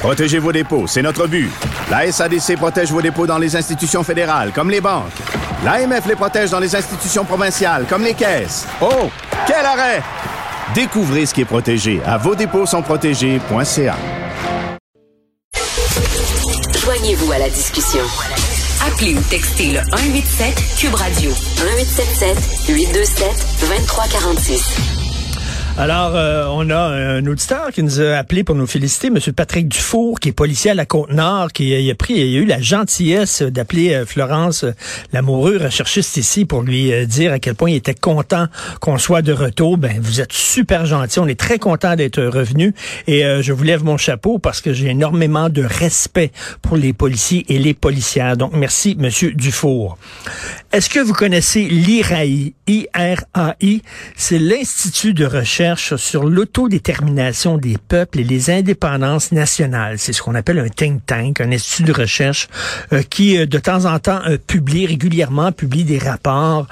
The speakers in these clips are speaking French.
Protégez vos dépôts, c'est notre but. La SADC protège vos dépôts dans les institutions fédérales, comme les banques. L'AMF les protège dans les institutions provinciales, comme les caisses. Oh, quel arrêt! Découvrez ce qui est protégé à vos dépôts sont protégés.ca. Joignez-vous à la discussion. Appelez ou textez le 187 Cube Radio 1877 827 2346. Alors, euh, on a un auditeur qui nous a appelé pour nous féliciter, M. Patrick Dufour, qui est policier à la Côte-Nord, qui a, pris, il a eu la gentillesse d'appeler euh, Florence euh, Lamoureux, recherchiste ici, pour lui dire à quel point il était content qu'on soit de retour. Ben, vous êtes super gentil, on est très content d'être revenu et je vous lève mon chapeau parce que j'ai énormément de respect pour les policiers et les policières. Donc, merci, M. Dufour. Est-ce que vous connaissez l'IRAI? I-R-A-I, c'est l'Institut de recherche sur l'autodétermination des peuples et les indépendances nationales. C'est ce qu'on appelle un think tank, un institut de recherche euh, qui, euh, de temps en temps, euh, publie régulièrement, publie des rapports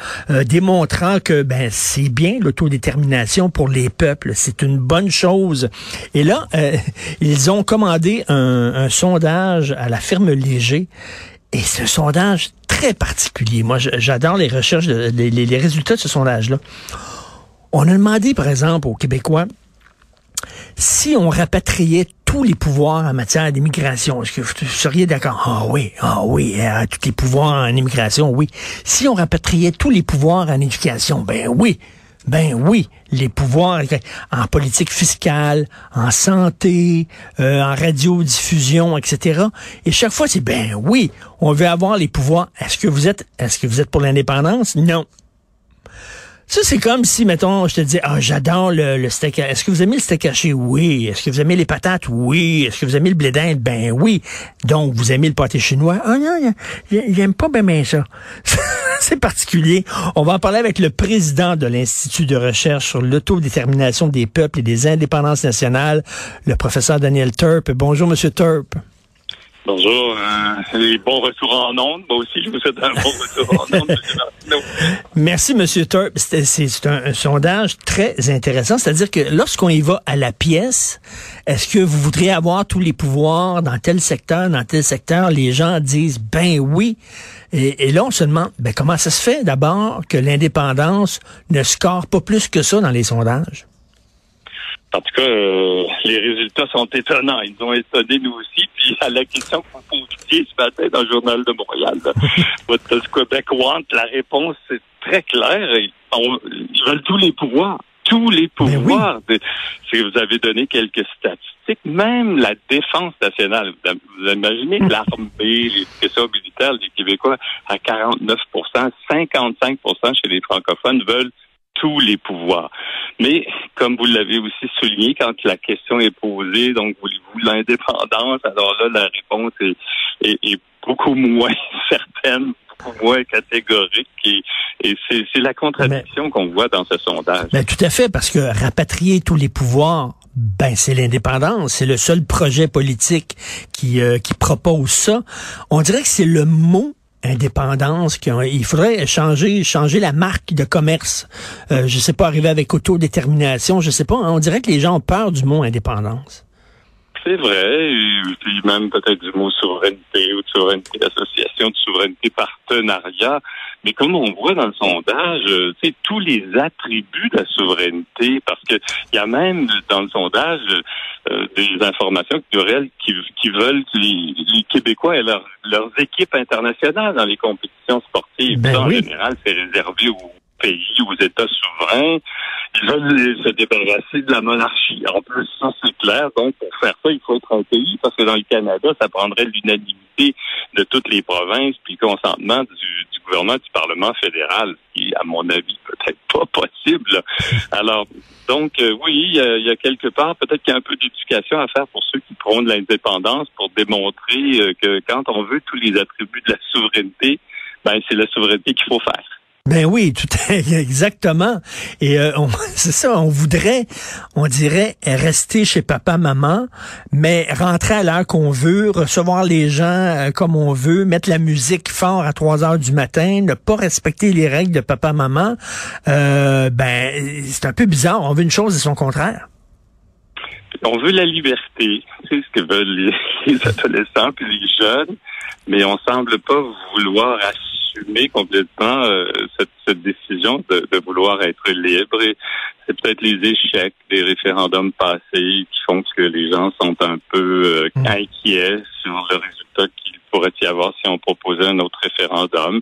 démontrant que ben c'est bien l'autodétermination pour les peuples, c'est une bonne chose. Et là, ils ont commandé un, sondage à la firme Léger. Et un sondage très particulier. Moi, j'adore les recherches, les résultats de ce sondage-là. On a demandé, par exemple, aux Québécois, si on rapatriait tous les pouvoirs en matière d'immigration, est-ce que vous seriez d'accord? Ah oui, ah oui, euh, tous les pouvoirs en immigration, oui. Si on rapatriait tous les pouvoirs en éducation, ben oui. Ben oui, les pouvoirs en politique fiscale, en santé, euh, en radiodiffusion, etc. Et chaque fois, c'est ben oui, on veut avoir les pouvoirs. Est-ce que vous êtes, est-ce que vous êtes pour l'indépendance? Non. Ça, c'est comme si, mettons, je te dis, ah, j'adore le, steak. Est-ce que vous aimez le steak haché? Oui. Est-ce que vous aimez les patates? Oui. Est-ce que vous aimez le blé d'Inde? Ben oui. Donc, vous aimez le pâté chinois? Ah non, j'aime pas bien ça. c'est particulier. On va en parler avec le président de l'Institut de recherche sur l'autodétermination des peuples et des indépendances nationales, le professeur Daniel Turp. Bonjour, Monsieur Turp. Bonjour, euh, et bon retour en ondes. Moi aussi, je vous souhaite un bon retour en ondes. Merci, Monsieur Turp. C'est un, sondage très intéressant. C'est-à-dire que lorsqu'on y va à la pièce, est-ce que vous voudriez avoir tous les pouvoirs dans tel secteur, dans tel secteur? Les gens disent, ben oui. Et, là, on se demande, ben comment ça se fait d'abord que l'indépendance ne score pas plus que ça dans les sondages? En tout cas, euh, les résultats sont étonnants. Ils ont étonné nous aussi. Puis à la question que vous posiez ce matin dans le Journal de Montréal, What does Quebec want? La réponse est très claire. Ils, veulent tous les pouvoirs. Tous les pouvoirs. Si vous avez donné quelques statistiques. Même la défense nationale. Vous, imaginez l'armée, les questions militaires des Québécois à 49% 55% chez les francophones veulent tous les pouvoirs. Mais comme vous l'avez aussi souligné, quand la question est posée, donc voulez-vous l'indépendance, alors là, la réponse est, beaucoup moins certaine moins catégorique et, c'est la contradiction qu'on voit dans ce sondage. Mais tout à fait, parce que rapatrier tous les pouvoirs, ben c'est l'indépendance, c'est le seul projet politique qui, euh, qui propose ça. On dirait que c'est le mot indépendance, il faudrait changer changer la marque de commerce. Euh, je sais pas, arriver avec autodétermination, je sais pas. Hein. on dirait que les gens ont peur du mot indépendance. C'est vrai, puis même peut-être du mot souveraineté ou de souveraineté d'association, de souveraineté partenariat. Mais comme on voit dans le sondage, c'est euh, tous les attributs de la souveraineté, parce que il y a même dans le sondage euh, des informations culturelles qui, qui veulent que les, Québécois aient leurs équipes internationales dans les compétitions sportives. Ben en général, c'est réservé aux pays, aux États souverains. Ils veulent se débarrasser de la monarchie. En plus, ça, c'est clair. Donc, pour faire ça, il faut être un pays, parce que dans le Canada, ça prendrait l'unanimité de toutes les provinces, puis le consentement du, du gouvernement du Parlement fédéral, qui, à mon avis, peut peut-être pas possible. Alors, donc, euh, oui, il y, a, quelque part, peut-être qu'il y a un peu d'éducation à faire pour ceux qui prônent l'indépendance pour démontrer euh, que quand on veut tous les attributs de la souveraineté, ben, c'est la souveraineté qu'il faut faire. Ben oui, tout exactement. Et euh, c'est ça, on voudrait, on dirait rester chez papa, maman, mais rentrer à l'heure qu'on veut, recevoir les gens euh, comme on veut, mettre la musique fort à 3 heures du matin, ne pas respecter les règles de papa, maman. Euh, ben c'est un peu bizarre. On veut une chose et son contraire. On veut la liberté, c'est ce que veulent les, adolescents puis les jeunes, mais on semble pas vouloir assumer complètement euh, cette, cette, décision de, de, vouloir être libre. Et c'est peut-être les échecs des référendums passés qui font que les gens sont un peu euh, mm. inquiets sur le résultat qu'il pourrait y avoir si on proposait un autre référendum.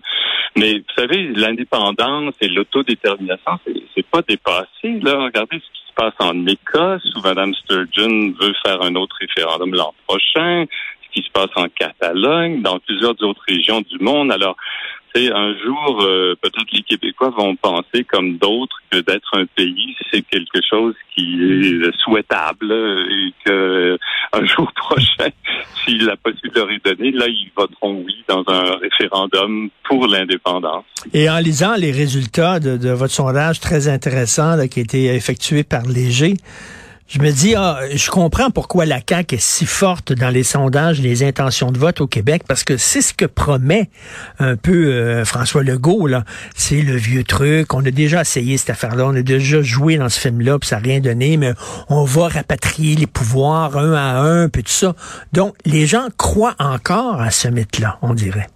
Mais vous savez, l'indépendance et l'autodétermination, c'est pas dépassé. Là, regardez ce qui passe en Écosse où Mme Sturgeon veut faire un autre référendum l'an prochain ce qui se passe en Catalogne, dans plusieurs autres régions du monde. Alors, un jour, euh, peut-être les Québécois vont penser comme d'autres que d'être un pays, c'est quelque chose qui est souhaitable et que un jour prochain, si la possibilité leur est donnée, là, ils voteront oui dans un référendum pour l'indépendance. Et en lisant les résultats de, votre sondage très intéressant qui a été effectué par Léger, je me dis, ah, je comprends pourquoi la CAQ est si forte dans les sondages, les intentions de vote au Québec, parce que c'est ce que promet un peu euh, François Legault. Là, c'est le vieux truc. On a déjà essayé cette affaire-là, on a déjà joué dans ce film-là, puis ça n'a rien donné. Mais on va rapatrier les pouvoirs un à un, puis tout ça. Donc, les gens croient encore à ce mythe-là, on dirait.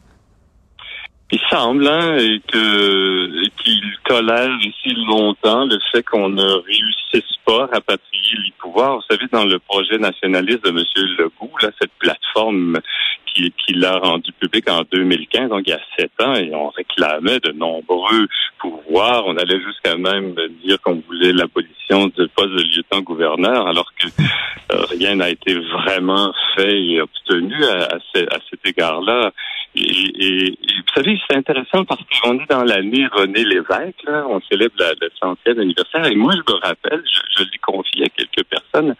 Il semble hein, que qu'il tolère ici longtemps le fait qu'on ne réussisse pas à rapatrier les pouvoirs. Vous savez, dans le projet nationaliste de M. Legault, là, cette plateforme qu'il qui a rendue publique en 2015, donc il y a sept ans, et on réclamait de nombreux pouvoirs. On allait jusqu'à même dire qu'on voulait l'abolition du poste de lieutenant-gouverneur, alors que euh, rien n'a été vraiment fait et obtenu à, à cet égard-là. Et, vous savez, c'est intéressant parce qu'on est dans l'année René Lévesque, là, on célèbre le centième anniversaire, et moi, je me rappelle, je, l'ai confié à quelques personnes,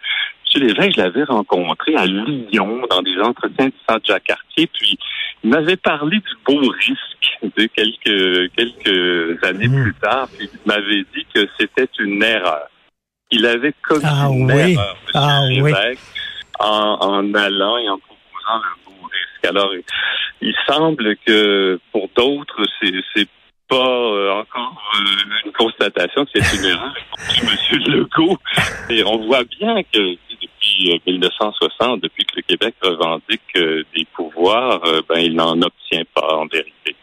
M. Lévesque, je l'avais rencontré à Lyon, dans des entretiens du centre Jacques-Cartier, puis il m'avait parlé du beau risque de quelques, quelques années mmh. plus tard, puis il m'avait dit que c'était une erreur. Il avait commis ah une erreur, M. Ah Lévesque, en, en allant et en proposant le alors, il semble que pour d'autres, c'est, pas euh, encore euh, une constatation c'est une erreur. M. Legault, et on voit bien que depuis 1960, euh, depuis que le Québec revendique des pouvoirs, ben il n'en obtient pas en vérité.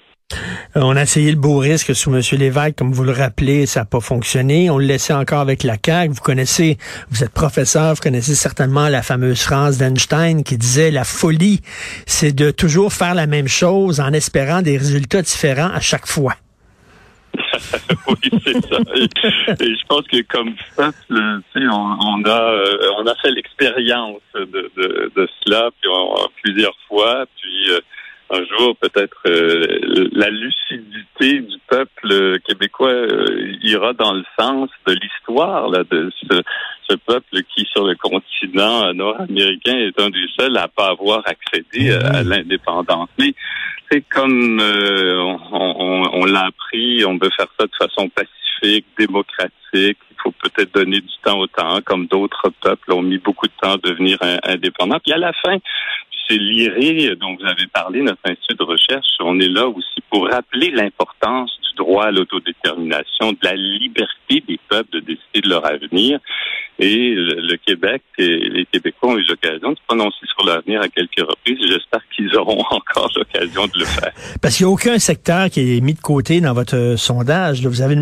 Euh, on a essayé le beau risque sous M. Lévesque, comme vous le rappelez, ça n'a pas fonctionné. On le laissait encore avec la CAQ. Vous connaissez, vous êtes professeur, vous connaissez certainement la fameuse phrase d'Einstein qui disait la folie, c'est de toujours faire la même chose en espérant des résultats différents à chaque fois. oui, c'est ça. Et, je pense que comme ça, on, a euh, on a fait l'expérience de, cela plusieurs fois. Puis euh, un jour peut-être euh, la lucidité du peuple québécois euh, ira dans le sens de l'histoire de ce, ce, peuple qui sur le continent nord-américain est un des seuls à pas avoir accédé à l'indépendance. Mais c'est comme euh, on, on, on l'a appris, on veut faire ça de façon pacifique, démocratique. Peut-être donner du temps au temps, comme d'autres peuples ont mis beaucoup de temps à devenir indépendants. Puis à la fin, c'est l'IRE dont vous avez parlé, notre institut de recherche. On est là aussi pour rappeler l'importance du droit à l'autodétermination, de la liberté des peuples de décider de leur avenir. Et le, Québec et les Québécois ont eu l'occasion de se prononcer sur l'avenir à quelques reprises. J'espère qu'ils auront encore l'occasion de le faire. Parce qu'il n'y a aucun secteur qui est mis de côté dans votre sondage. Vous avez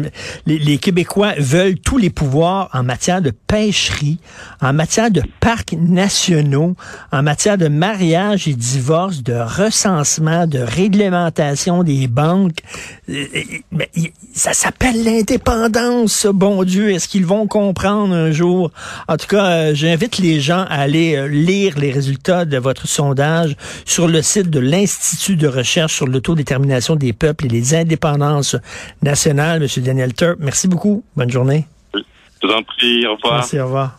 les, les Québécois veulent tous les pouvoirs en matière de pêcherie, en matière de parcs nationaux, en matière de mariage et divorce, de recensement, de réglementation des banques. Euh, euh, ça s'appelle l'indépendance, bon Dieu. Est-ce qu'ils vont comprendre un jour En tout cas, euh, j'invite les gens à aller euh, lire les résultats de votre sondage sur le site de l'Institut de recherche sur l'autodétermination des peuples et les indépendances nationales. Monsieur Daniel Turp, merci beaucoup. Bonne journée. Je vous en prie. Au revoir. Merci, au revoir.